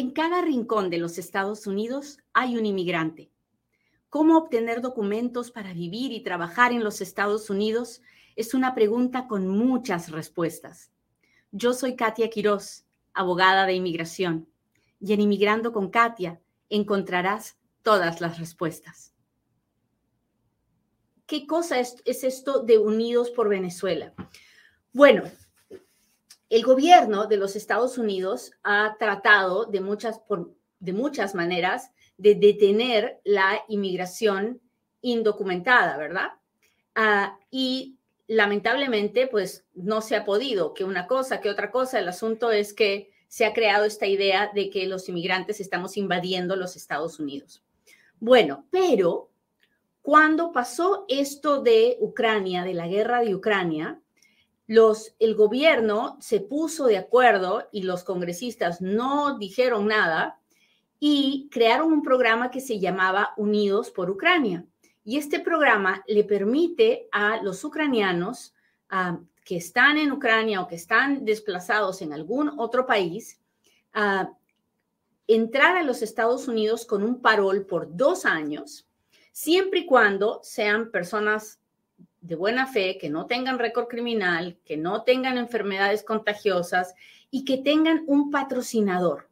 En cada rincón de los Estados Unidos hay un inmigrante. ¿Cómo obtener documentos para vivir y trabajar en los Estados Unidos? Es una pregunta con muchas respuestas. Yo soy Katia Quiroz, abogada de inmigración, y en Inmigrando con Katia encontrarás todas las respuestas. ¿Qué cosa es, es esto de Unidos por Venezuela? Bueno, el gobierno de los Estados Unidos ha tratado de muchas, de muchas maneras de detener la inmigración indocumentada, ¿verdad? Ah, y lamentablemente, pues no se ha podido, que una cosa, que otra cosa. El asunto es que se ha creado esta idea de que los inmigrantes estamos invadiendo los Estados Unidos. Bueno, pero cuando pasó esto de Ucrania, de la guerra de Ucrania, el gobierno se puso de acuerdo y los congresistas no dijeron nada y crearon un programa que se llamaba Unidos por Ucrania. Y este programa le permite a los ucranianos ah, que están en Ucrania o que están desplazados en algún otro país ah, entrar a los Estados Unidos con un parol por dos años, siempre y cuando sean personas de buena fe, que no tengan récord criminal, que no tengan enfermedades contagiosas y que tengan un patrocinador,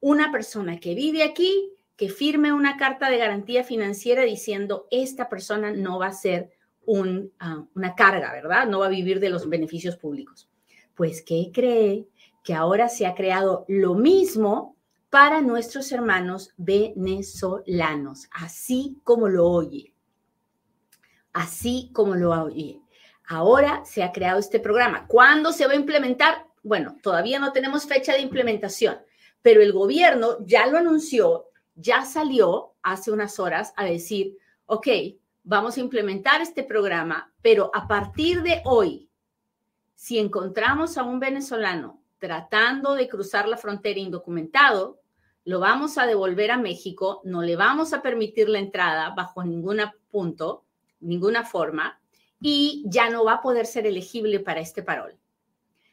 una persona que vive aquí, que firme una carta de garantía financiera diciendo esta persona no va a ser ah, una carga, ¿verdad? No va a vivir de los beneficios públicos. Pues, ¿qué cree? Que ahora se ha creado lo mismo para nuestros hermanos venezolanos, así como lo oye así como lo oye. Ahora se ha creado este programa. ¿Cuándo se va a implementar? Bueno, todavía no tenemos fecha de implementación, pero el gobierno ya lo anunció, ya salió hace unas horas a decir, ok, vamos a implementar este programa, pero a partir de hoy, si encontramos a un venezolano tratando de cruzar la frontera indocumentado, lo vamos a devolver a México, no le vamos a permitir la entrada bajo ningún punto ninguna forma y ya no va a poder ser elegible para este parol.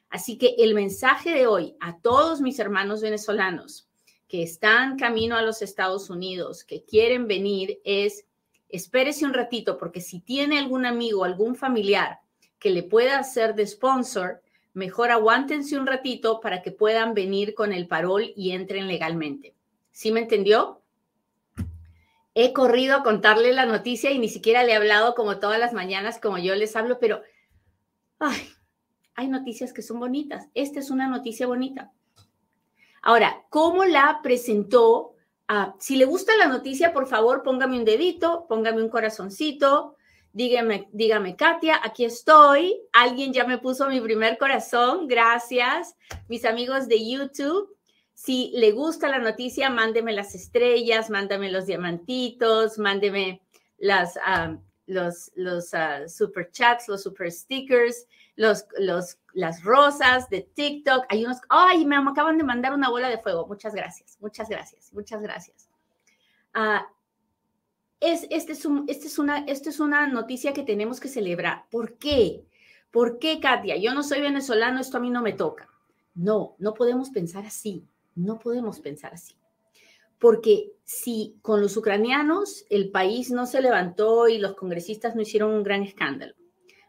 Así que el mensaje de hoy a todos mis hermanos venezolanos que están camino a los Estados Unidos, que quieren venir, es espérese un ratito, porque si tiene algún amigo, algún familiar que le pueda hacer de sponsor, mejor aguántense un ratito para que puedan venir con el parol y entren legalmente. ¿Sí me entendió? He corrido a contarle la noticia y ni siquiera le he hablado como todas las mañanas, como yo les hablo, pero ay, hay noticias que son bonitas. Esta es una noticia bonita. Ahora, ¿cómo la presentó? Si le gusta la noticia, por favor, póngame un dedito, póngame un corazoncito, dígame, dígame, Katia, aquí estoy. Alguien ya me puso mi primer corazón, gracias. Mis amigos de YouTube, si le gusta la noticia, mándeme las estrellas, mándame los diamantitos, mándeme las, ah, los, los uh, super chats, los super stickers, los, los, las rosas de TikTok. Hay unos, ay, me acaban de mandar una bola de fuego. Muchas gracias, muchas gracias, muchas gracias. Ah, es, este, es este, es una, es una noticia que tenemos que celebrar. ¿Por qué? ¿Por qué, Katia? Yo no soy venezolano, esto a mí no me toca. No, no podemos pensar así. No podemos pensar así. Porque si con los ucranianos el país no se levantó y los congresistas no hicieron un gran escándalo,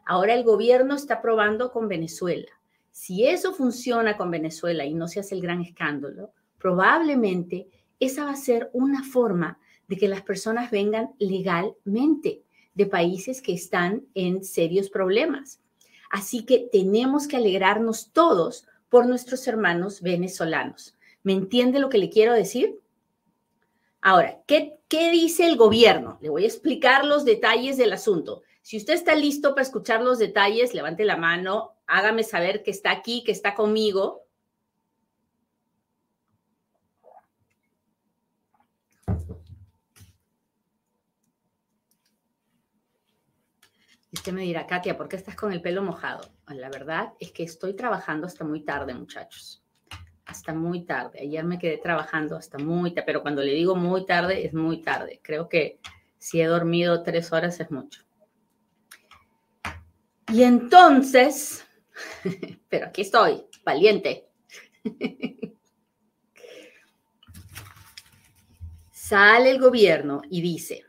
ahora el gobierno está probando con Venezuela. Si eso funciona con Venezuela y no se hace el gran escándalo, probablemente esa va a ser una forma de que las personas vengan legalmente de países que están en serios problemas. Así que tenemos que alegrarnos todos por nuestros hermanos venezolanos. ¿Me entiende lo que le quiero decir? Ahora, ¿qué, ¿qué dice el gobierno? Le voy a explicar los detalles del asunto. Si usted está listo para escuchar los detalles, levante la mano, hágame saber que está aquí, que está conmigo. Usted me dirá, Katia, ¿por qué estás con el pelo mojado? La verdad es que estoy trabajando hasta muy tarde, muchachos hasta muy tarde. Ayer me quedé trabajando hasta muy tarde, pero cuando le digo muy tarde, es muy tarde. Creo que si he dormido tres horas es mucho. Y entonces, pero aquí estoy, valiente. sale el gobierno y dice,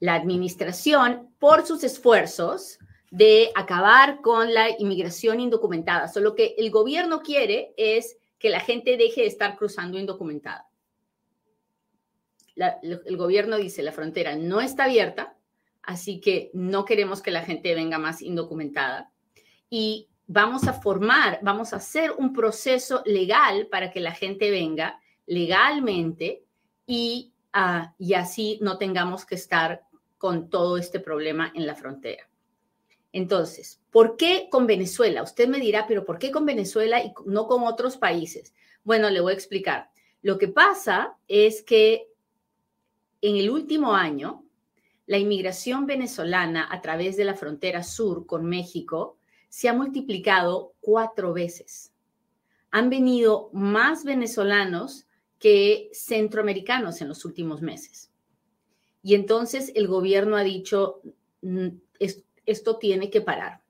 la administración, por sus esfuerzos de acabar con la inmigración indocumentada, solo que el gobierno quiere es que la gente deje de estar cruzando indocumentada. el gobierno dice, la frontera no está abierta, así que no queremos que la gente venga más indocumentada. Y vamos a formar, vamos a hacer un proceso legal para que la gente venga legalmente y, ah, y así no tengamos que estar con todo este problema en la frontera. Entonces, ¿por qué con Venezuela? Usted me dirá, pero ¿por qué con Venezuela y no con otros países? Bueno, le voy a explicar. Lo que pasa es que en el último año, la inmigración venezolana a través de la frontera sur con México se ha multiplicado cuatro veces. Han venido más venezolanos que centroamericanos en los últimos meses. Y entonces el gobierno ha dicho, mm, esto tiene que parar.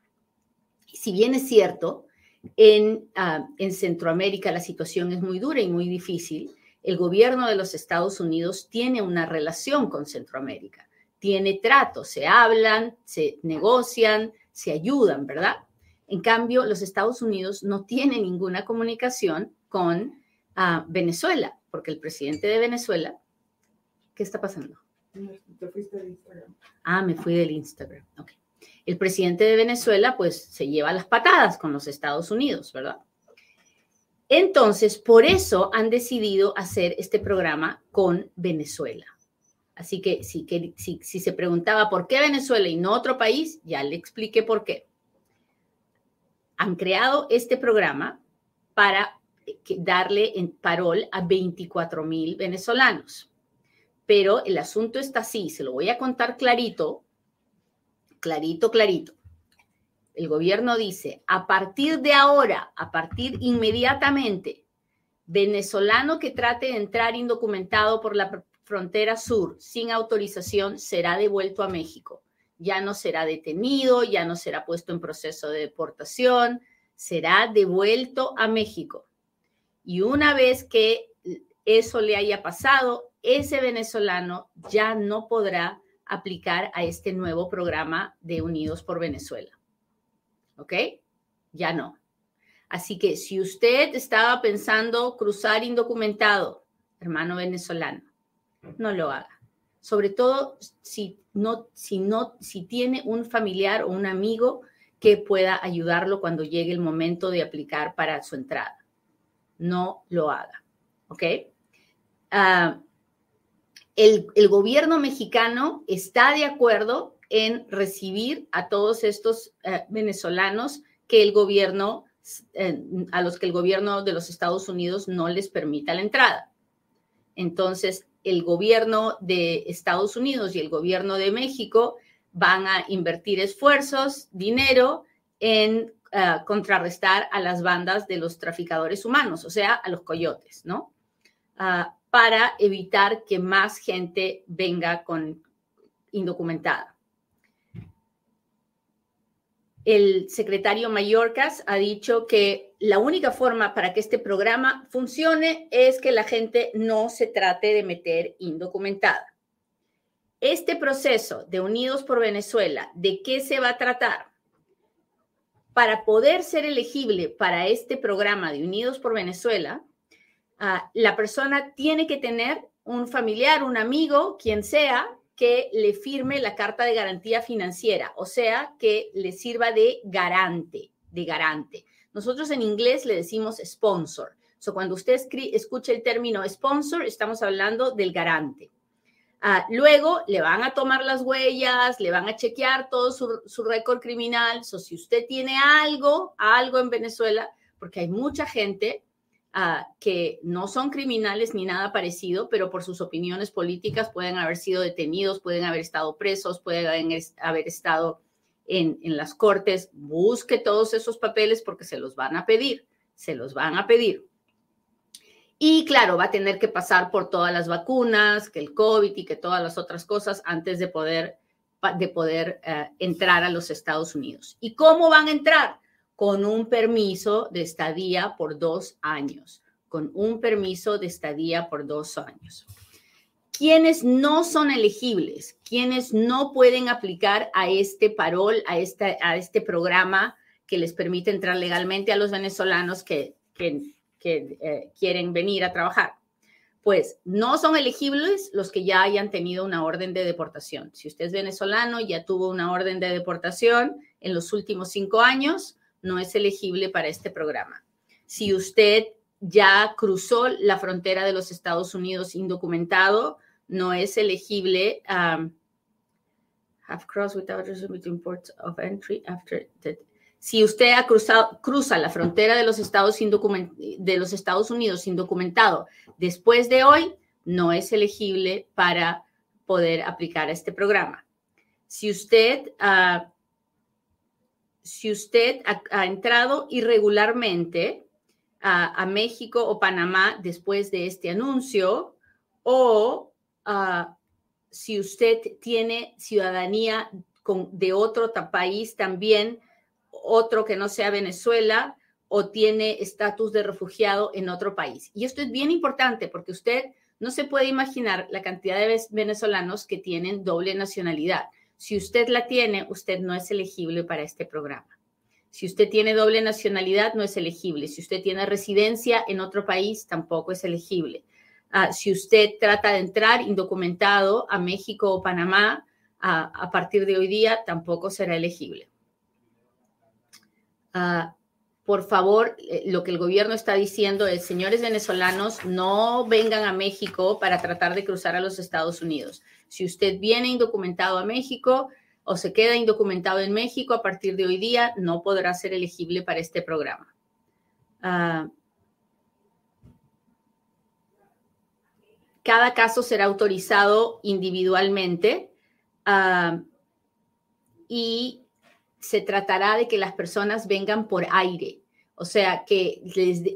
Si bien es cierto, en, ah, en Centroamérica la situación es muy dura y muy difícil, el gobierno de los Estados Unidos tiene una relación con Centroamérica, tiene trato, se hablan, se negocian, se ayudan, ¿verdad? En cambio, los Estados Unidos no tienen ninguna comunicación con ah, Venezuela, porque el presidente de Venezuela, ¿qué está pasando? Te fuiste del Instagram. Ah, me fui del Instagram. Ok. El presidente de Venezuela, pues, se lleva las patadas con los Estados Unidos, ¿verdad? Entonces, por eso han decidido hacer este programa con Venezuela. Así que si, si, se preguntaba por qué Venezuela y no otro país, ya le expliqué por qué han creado este programa para darle en parol a 24 mil venezolanos. Pero el asunto está así, se lo voy a contar clarito, clarito, clarito. El gobierno dice, a partir de ahora, a partir inmediatamente, venezolano que trate de entrar indocumentado por la frontera sur sin autorización será devuelto a México ya no será detenido, ya no será puesto en proceso de deportación, será devuelto a México. Y una vez que eso le haya pasado, ese venezolano ya no podrá aplicar a este nuevo programa de Unidos por Venezuela. ¿Ok? Ya no. Así que si usted estaba pensando cruzar indocumentado, hermano venezolano, no lo haga sobre todo si no, si no, si tiene un familiar o un amigo que pueda ayudarlo cuando llegue el momento de aplicar para su entrada. No lo haga, ¿ok? Ah, el, gobierno mexicano está de acuerdo en recibir a todos estos eh, venezolanos que el gobierno, eh, a los que el gobierno de los Estados Unidos no les permita la entrada. Entonces, el gobierno de Estados Unidos y el gobierno de México van a invertir esfuerzos, dinero en eh, contrarrestar a las bandas de los traficadores humanos, o sea, a los coyotes, ¿no? Ah, para evitar que más gente venga con indocumentada el secretario Mallorcas ha dicho que la única forma para que este programa funcione es que la gente no se trate de meter indocumentada. Este proceso de Unidos por Venezuela, ¿de qué se va a tratar? Para poder ser elegible para este programa de Unidos por Venezuela, ah, la persona tiene que tener un familiar, un amigo, quien sea, que le firme la carta de garantía financiera, o sea, que le sirva de garante, de garante. Nosotros en inglés le decimos sponsor. So, cuando usted escuche el término sponsor, estamos hablando del garante. Ah, luego le van a tomar las huellas, le van a chequear todo su, su récord criminal. So, si usted tiene algo, algo en Venezuela, porque hay mucha gente que no son criminales ni nada parecido, pero por sus opiniones políticas pueden haber sido detenidos, pueden haber estado presos, pueden haber estado en, en las cortes. Busque todos esos papeles porque se los van a pedir, se los van a pedir. Y claro, va a tener que pasar por todas las vacunas, que el COVID y que todas las otras cosas antes de poder, de poder eh, entrar a los Estados Unidos. ¿Y cómo van a entrar? Con un permiso de estadía por dos años, con un permiso de estadía por dos años. quienes no son elegibles, quienes no pueden aplicar a este parol, a, esta, a este programa que les permite entrar legalmente a los venezolanos que, que, eh, quieren venir a trabajar. Pues no son elegibles los que ya hayan tenido una orden de deportación. Si usted es venezolano, ya tuvo una orden de deportación en los últimos cinco años, no es elegible para este programa. Si usted ya cruzó la frontera de los Estados Unidos indocumentado, no es elegible. Um, have crossed without ports of entry after that. Si usted ha cruzado, cruza la frontera de los, Estados Unidos indocumentado después de hoy, no es elegible para poder aplicar a este programa. Si usted, uh, si usted ha entrado irregularmente, a, México o Panamá después de este anuncio o ah, si usted tiene ciudadanía de otro país también, otro que no sea Venezuela o tiene estatus de refugiado en otro país. Y esto es bien importante porque usted no se puede imaginar la cantidad de venezolanos que tienen doble nacionalidad. Si usted la tiene, usted no es elegible para este programa. Si usted tiene doble nacionalidad, no es elegible. Si usted tiene residencia en otro país, tampoco es elegible. Ah, si usted trata de entrar indocumentado a México o Panamá, a partir de hoy día, tampoco será elegible. Ah, por favor, eh, lo que el gobierno está diciendo es, señores venezolanos, no vengan a México para tratar de cruzar a los Estados Unidos. Si usted viene indocumentado a México, o se queda indocumentado en México a partir de hoy día, no podrá ser elegible para este programa. Ah, cada caso será autorizado individualmente ah, y se tratará de que las personas vengan por aire. O sea, que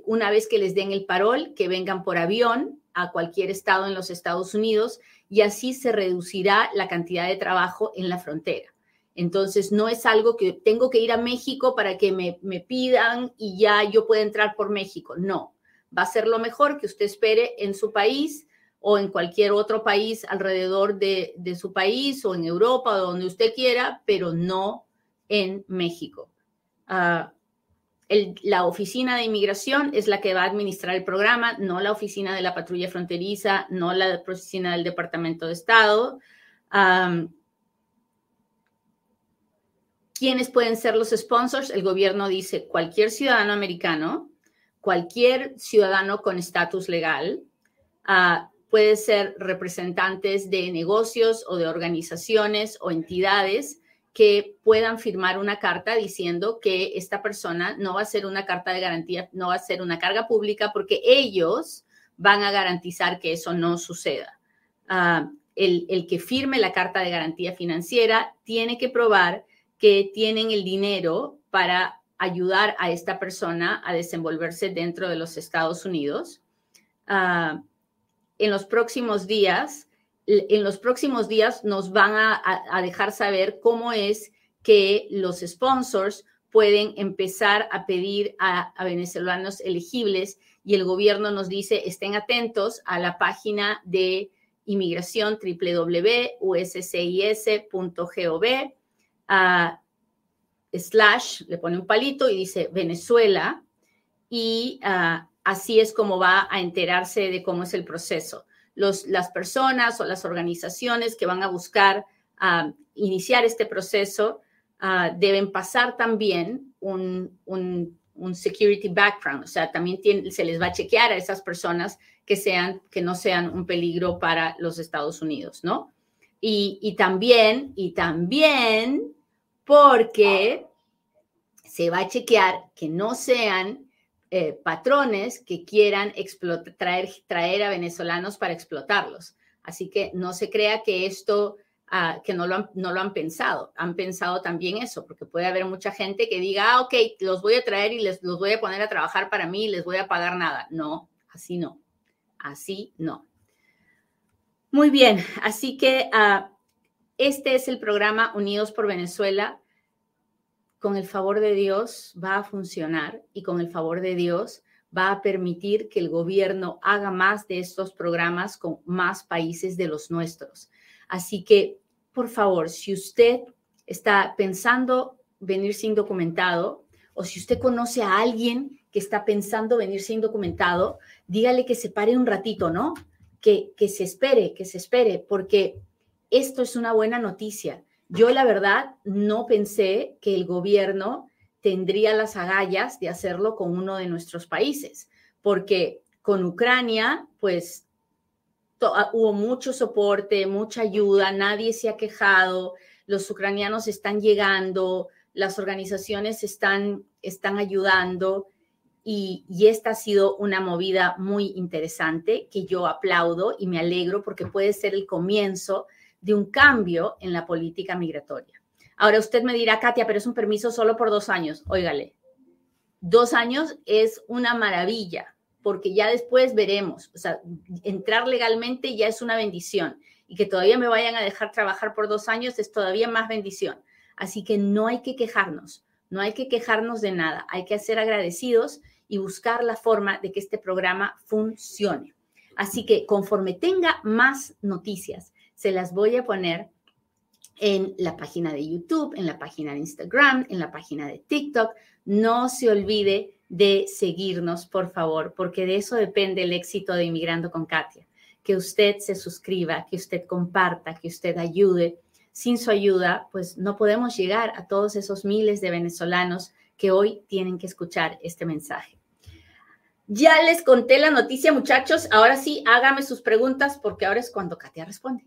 una vez que les den el parol, que vengan por avión a cualquier estado en los Estados Unidos y así se reducirá la cantidad de trabajo en la frontera. Entonces, no es algo que tengo que ir a México para que me, pidan y ya yo pueda entrar por México. No, va a ser lo mejor que usted espere en su país o en cualquier otro país alrededor de, su país o en Europa o donde usted quiera, pero no en México. Ah, la oficina de inmigración es la que va a administrar el programa, no la oficina de la patrulla fronteriza, no la oficina del Departamento de Estado. ¿Quiénes pueden ser los sponsors? El gobierno dice cualquier ciudadano americano, cualquier ciudadano con estatus legal, uh, puede ser representantes de negocios o de organizaciones o entidades que puedan firmar una carta diciendo que esta persona no va a ser una carta de garantía, no va a ser una carga pública porque ellos van a garantizar que eso no suceda. Ah, el, que firme la carta de garantía financiera tiene que probar que tienen el dinero para ayudar a esta persona a desenvolverse dentro de los Estados Unidos. Ah, en los próximos días, en los próximos días nos van a, dejar saber cómo es que los sponsors pueden empezar a pedir a, venezolanos elegibles y el gobierno nos dice estén atentos a la página de inmigración www.uscis.gov slash, le pone un palito y dice Venezuela y ah, así es como va a enterarse de cómo es el proceso las personas o las organizaciones que van a buscar ah, iniciar este proceso ah, deben pasar también un, security background, o sea, también se les va a chequear a esas personas que, sean, que no sean un peligro para los Estados Unidos, ¿no? Y, y también, y también porque se va a chequear que no sean eh, patrones que quieran traer, traer a venezolanos para explotarlos. Así que no se crea que esto, ah, que no lo, han, no lo han pensado. Han pensado también eso, porque puede haber mucha gente que diga, ah, ok, los voy a traer y les, los voy a poner a trabajar para mí y les voy a pagar nada. No, así no. Así no. Muy bien, así que ah, este es el programa Unidos por Venezuela con el favor de Dios va a funcionar y con el favor de Dios va a permitir que el gobierno haga más de estos programas con más países de los nuestros. Así que, por favor, si usted está pensando venir sin documentado o si usted conoce a alguien que está pensando venir sin documentado, dígale que se pare un ratito, ¿no? Que, que se espere, que se espere, porque esto es una buena noticia. Yo la verdad no pensé que el gobierno tendría las agallas de hacerlo con uno de nuestros países, porque con Ucrania, pues ah, hubo mucho soporte, mucha ayuda, nadie se ha quejado, los ucranianos están llegando, las organizaciones están, están ayudando y, y, esta ha sido una movida muy interesante que yo aplaudo y me alegro porque puede ser el comienzo de un cambio en la política migratoria. Ahora usted me dirá, Katia, pero es un permiso solo por dos años. Óigale, dos años es una maravilla porque ya después veremos, o sea, entrar legalmente ya es una bendición y que todavía me vayan a dejar trabajar por dos años es todavía más bendición. Así que no hay que quejarnos, no hay que quejarnos de nada, hay que ser agradecidos y buscar la forma de que este programa funcione. Así que conforme tenga más noticias, se las voy a poner en la página de YouTube, en la página de Instagram, en la página de TikTok. No se olvide de seguirnos, por favor, porque de eso depende el éxito de Inmigrando con Katia. Que usted se suscriba, que usted comparta, que usted ayude sin su ayuda, pues no podemos llegar a todos esos miles de venezolanos que hoy tienen que escuchar este mensaje. Ya les conté la noticia, muchachos. Ahora sí, hágame sus preguntas porque ahora es cuando Katia responde.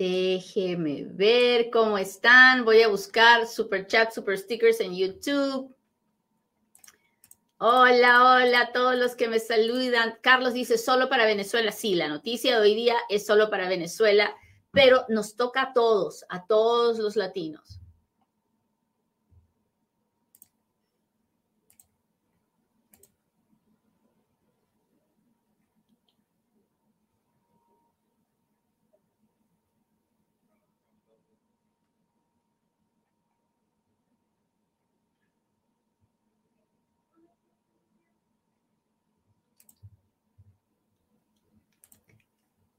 Déjeme ver cómo están. Voy a buscar super chat, super stickers en YouTube. Hola, hola a todos los que me saludan. Carlos dice solo para Venezuela. Sí, la noticia de hoy día es solo para Venezuela, pero nos toca a todos, a todos los latinos.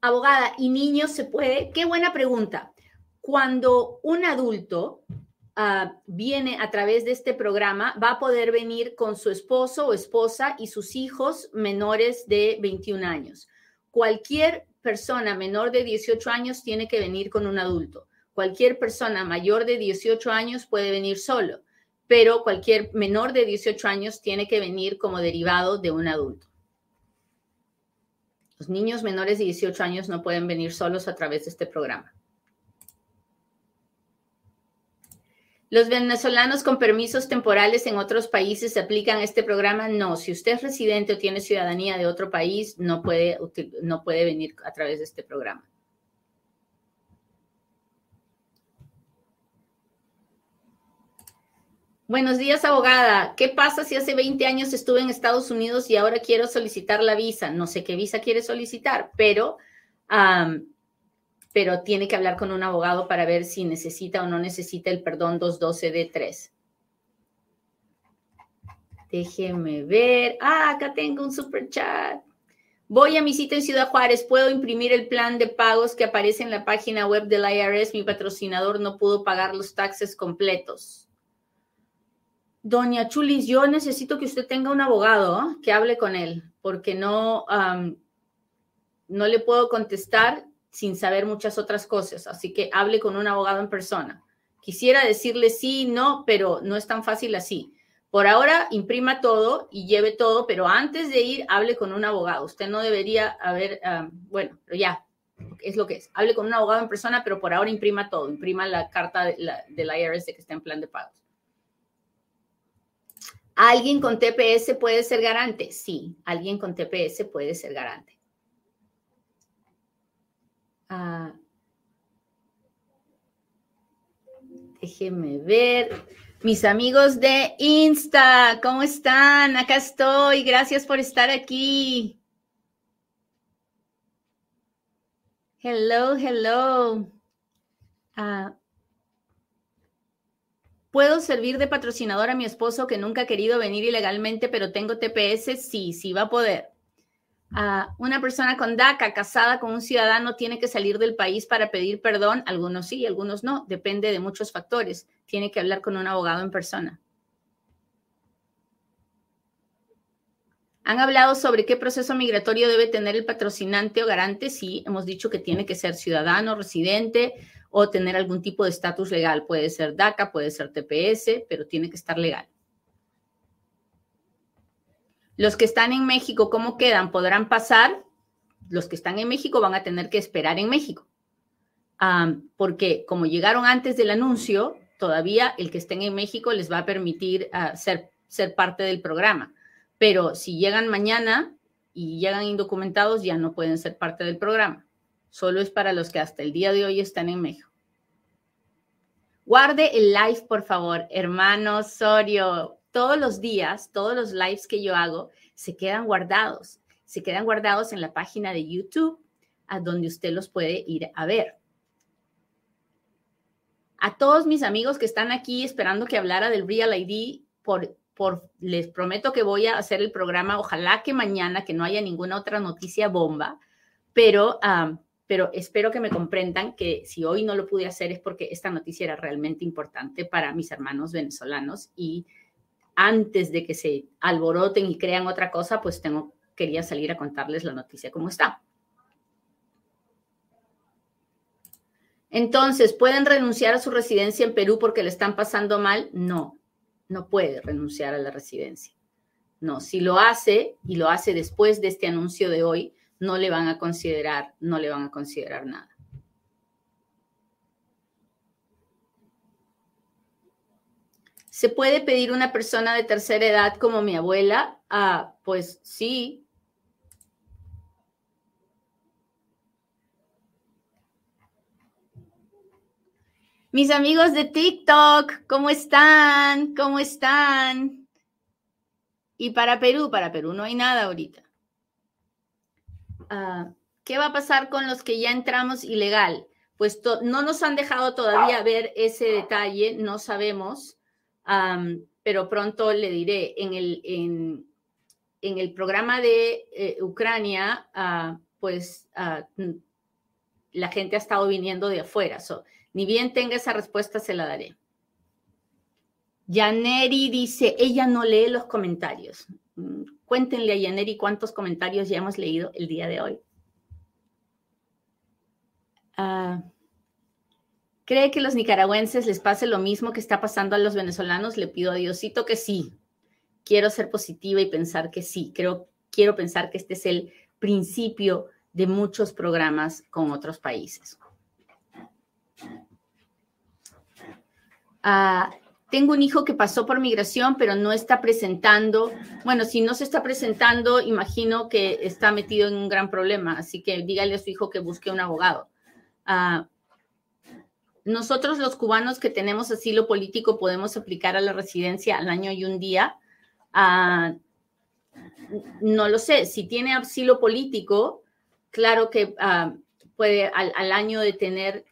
Abogada, ¿y niños se puede? Qué buena pregunta. Cuando un adulto uh, viene a través de este programa, va a poder venir con su esposo o esposa y sus hijos menores de 21 años. Cualquier persona menor de 18 años tiene que venir con un adulto. Cualquier persona mayor de 18 años puede venir solo, pero cualquier menor de 18 años tiene que venir como derivado de un adulto. Los niños menores de 18 años no pueden venir solos a través de este programa. ¿Los venezolanos con permisos temporales en otros países se aplican este programa? No. Si usted es residente o tiene ciudadanía de otro país, no puede, no puede venir a través de este programa. Buenos días, abogada. ¿Qué pasa si hace 20 años estuve en Estados Unidos y ahora quiero solicitar la visa? No sé qué visa quiere solicitar, pero, pero tiene que hablar con un abogado para ver si necesita o no necesita el perdón 212D3. Déjeme ver. Ah, acá tengo un super chat. Voy a mi cita en Ciudad Juárez. ¿Puedo imprimir el plan de pagos que aparece en la página web del IRS? Mi patrocinador no pudo pagar los taxes completos. Doña Chulis, yo necesito que usted tenga un abogado ¿ah? que hable con él, porque no, no le puedo contestar sin saber muchas otras cosas. Así que hable con un abogado en persona. Quisiera decirle sí, no, pero no es tan fácil así. Por ahora, imprima todo y lleve todo, pero antes de ir, hable con un abogado. Usted no debería haber, bueno, pero ya, es lo que es. Hable con un abogado en persona, pero por ahora imprima todo. Imprima la carta de la, del IRS de que está en plan de pagos. ¿Alguien con TPS puede ser garante? Sí, alguien con TPS puede ser garante. Ah, déjeme ver. Mis amigos de Insta, ¿cómo están? Acá estoy. Gracias por estar aquí. Hello, hello. Ah, ¿Puedo servir de patrocinador a mi esposo que nunca ha querido venir ilegalmente, pero tengo TPS? Sí, sí va a poder. Ah, una persona con DACA casada con un ciudadano tiene que salir del país para pedir perdón. Algunos sí, algunos no. Depende de muchos factores. Tiene que hablar con un abogado en persona. ¿Han hablado sobre qué proceso migratorio debe tener el patrocinante o garante? Sí, hemos dicho que tiene que ser ciudadano, residente o tener algún tipo de estatus legal. Puede ser DACA, puede ser TPS, pero tiene que estar legal. Los que están en México, ¿cómo quedan? ¿Podrán pasar? Los que están en México van a tener que esperar en México. porque como llegaron antes del anuncio, todavía el que estén en México les va a permitir ah, ser, ser parte del programa. Pero si llegan mañana y llegan indocumentados, ya no pueden ser parte del programa solo es para los que hasta el día de hoy están en México. Guarde el live, por favor, hermano Sorio. Todos los días, todos los lives que yo hago se quedan guardados. Se quedan guardados en la página de YouTube, a donde usted los puede ir a ver. A todos mis amigos que están aquí esperando que hablara del Real ID, por, por, les prometo que voy a hacer el programa. Ojalá que mañana, que no haya ninguna otra noticia bomba, pero pero espero que me comprendan que si hoy no lo pude hacer es porque esta noticia era realmente importante para mis hermanos venezolanos y antes de que se alboroten y crean otra cosa, pues tengo, quería salir a contarles la noticia como está. Entonces, ¿pueden renunciar a su residencia en Perú porque le están pasando mal? No, no puede renunciar a la residencia. No, si lo hace y lo hace después de este anuncio de hoy, no le van a considerar, no le van a considerar nada. ¿Se puede pedir una persona de tercera edad como mi abuela? Ah, pues sí. Mis amigos de TikTok, ¿cómo están? ¿Cómo están? Y para Perú, para Perú no hay nada ahorita. Ah, ¿qué va a pasar con los que ya entramos ilegal? Pues no nos han dejado todavía ver ese detalle, no sabemos, pero pronto le diré. En el, en, el programa de eh, Ucrania, ah, pues ah, la gente ha estado viniendo de afuera. ni bien tenga esa respuesta, se la daré. Yaneri dice, ella no lee los comentarios. Mm, cuéntenle a Yaneri cuántos comentarios ya hemos leído el día de hoy. Ah, ¿Cree que los nicaragüenses les pase lo mismo que está pasando a los venezolanos? Le pido a Diosito que sí. Quiero ser positiva y pensar que sí. Creo, quiero pensar que este es el principio de muchos programas con otros países. Ah, tengo un hijo que pasó por migración, pero no está presentando. Bueno, si no se está presentando, imagino que está metido en un gran problema. Así que dígale a su hijo que busque un abogado. Ah, nosotros los cubanos que tenemos asilo político podemos aplicar a la residencia al año y un día. Ah, no lo sé, si tiene asilo político, claro que ah, puede al, año de tener,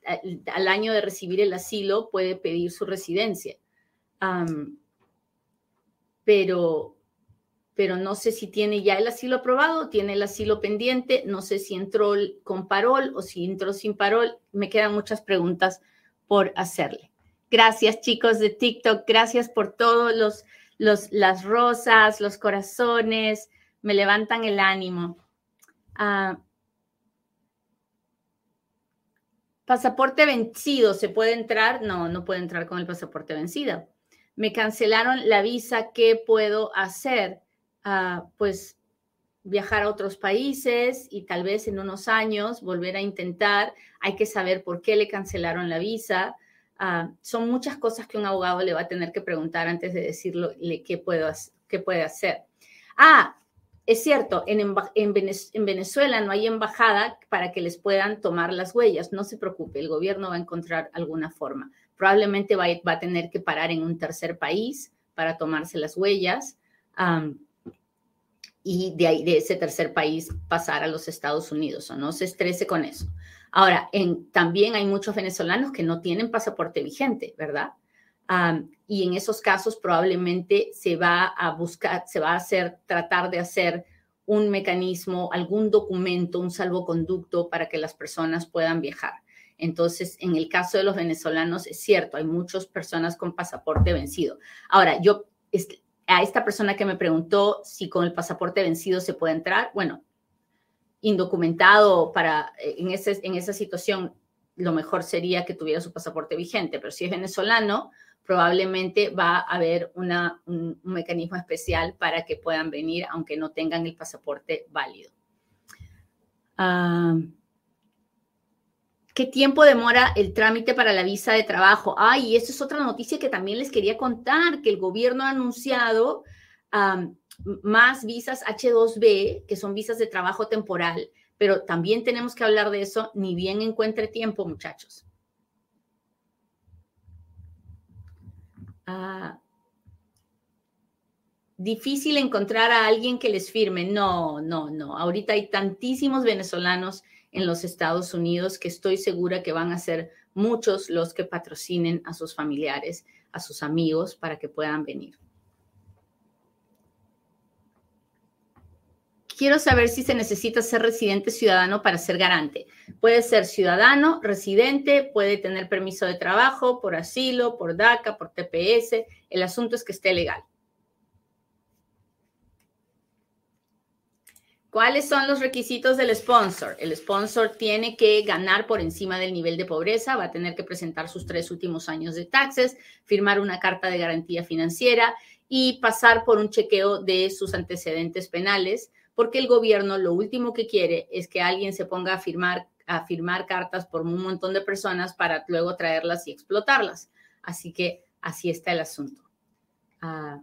al año de recibir el asilo, puede pedir su residencia pero, pero no sé si tiene ya el asilo aprobado, tiene el asilo pendiente, no sé si entró con parol o si entró sin parol. Me quedan muchas preguntas por hacerle. Gracias chicos de TikTok, gracias por todos los, los las rosas, los corazones, me levantan el ánimo. Ah, pasaporte vencido, ¿se puede entrar? No, no puede entrar con el pasaporte vencido me cancelaron la visa, ¿qué puedo hacer? Ah, pues viajar a otros países y tal vez en unos años volver a intentar. Hay que saber por qué le cancelaron la visa. Ah, son muchas cosas que un abogado le va a tener que preguntar antes de decirle qué, puedo, qué puede hacer. Ah, es cierto, en, en, Venezuela no hay embajada para que les puedan tomar las huellas. No se preocupe, el gobierno va a encontrar alguna forma probablemente va, a tener que parar en un tercer país para tomarse las huellas y de, ahí, de ese tercer país pasar a los Estados Unidos, o no se estrese con eso. Ahora, también hay muchos venezolanos que no tienen pasaporte vigente, ¿verdad? y en esos casos probablemente se va a buscar, se va a hacer, tratar de hacer un mecanismo, algún documento, un salvoconducto para que las personas puedan viajar. Entonces, en el caso de los venezolanos, es cierto, hay muchas personas con pasaporte vencido. Ahora, yo, a esta persona que me preguntó si con el pasaporte vencido se puede entrar, bueno, indocumentado para, eh, en, esa situación, lo mejor sería que tuviera su pasaporte vigente, pero si es venezolano, probablemente va a haber un, mecanismo especial para que puedan venir aunque no tengan el pasaporte válido. Ah, ¿Qué tiempo demora el trámite para la visa de trabajo? Ay, y eso es otra noticia que también les quería contar, que el gobierno ha anunciado más visas H2B, que son visas de trabajo temporal, pero también tenemos que hablar de eso, ni bien encuentre tiempo, muchachos. Ah, difícil encontrar a alguien que les firme. No, no, no. Ahorita hay tantísimos venezolanos en los Estados Unidos que estoy segura que van a ser muchos los que patrocinen a sus familiares, a sus amigos para que puedan venir. Quiero saber si se necesita ser residente ciudadano para ser garante. Puede ser ciudadano, residente, puede tener permiso de trabajo por asilo, por DACA, por TPS. El asunto es que esté legal. ¿Cuáles son los requisitos del sponsor? El sponsor tiene que ganar por encima del nivel de pobreza, va a tener que presentar sus tres últimos años de taxes, firmar una carta de garantía financiera y pasar por un chequeo de sus antecedentes penales, porque el gobierno lo último que quiere es que alguien se ponga a firmar, a firmar cartas por un montón de personas para luego traerlas y explotarlas. Así que así está el asunto. Ah,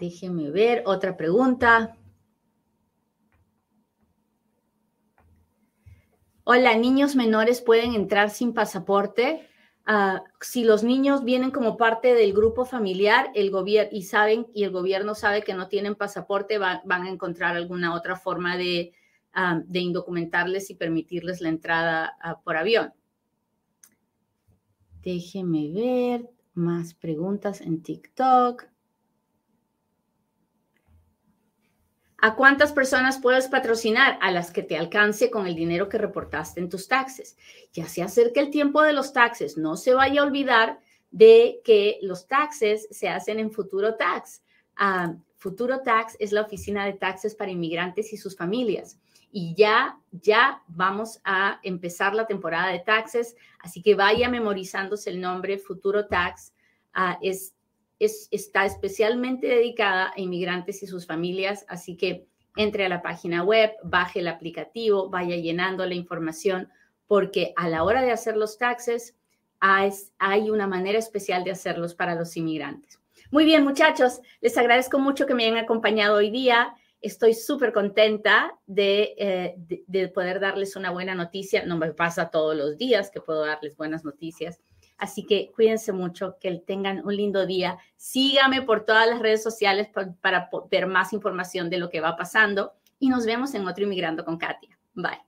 Déjeme ver, otra pregunta. Hola, niños menores pueden entrar sin pasaporte. Ah, si los niños vienen como parte del grupo familiar, el gobierno y saben y el gobierno sabe que no tienen pasaporte, van a encontrar alguna otra forma de, ah, indocumentarles y permitirles la entrada ah, por avión. Déjeme ver más preguntas en TikTok. ¿A cuántas personas puedes patrocinar? A las que te alcance con el dinero que reportaste en tus taxes. Ya se acerca el tiempo de los taxes. No se vaya a olvidar de que los taxes se hacen en Futuro Tax. Ah, Futuro Tax es la oficina de taxes para inmigrantes y sus familias. Y ya, ya vamos a empezar la temporada de taxes, así que vaya memorizándose el nombre Futuro Tax. Ah, es está especialmente dedicada a inmigrantes y sus familias, así que entre a la página web, baje el aplicativo, vaya llenando la información, porque a la hora de hacer los taxes hay, una manera especial de hacerlos para los inmigrantes. Muy bien, muchachos, les agradezco mucho que me hayan acompañado hoy día. Estoy súper contenta de, eh, de, poder darles una buena noticia. No me pasa todos los días que puedo darles buenas noticias, Así que cuídense mucho, que tengan un lindo día. Sígame por todas las redes sociales para, ver más información de lo que va pasando y nos vemos en otro Inmigrando con Katia. Bye.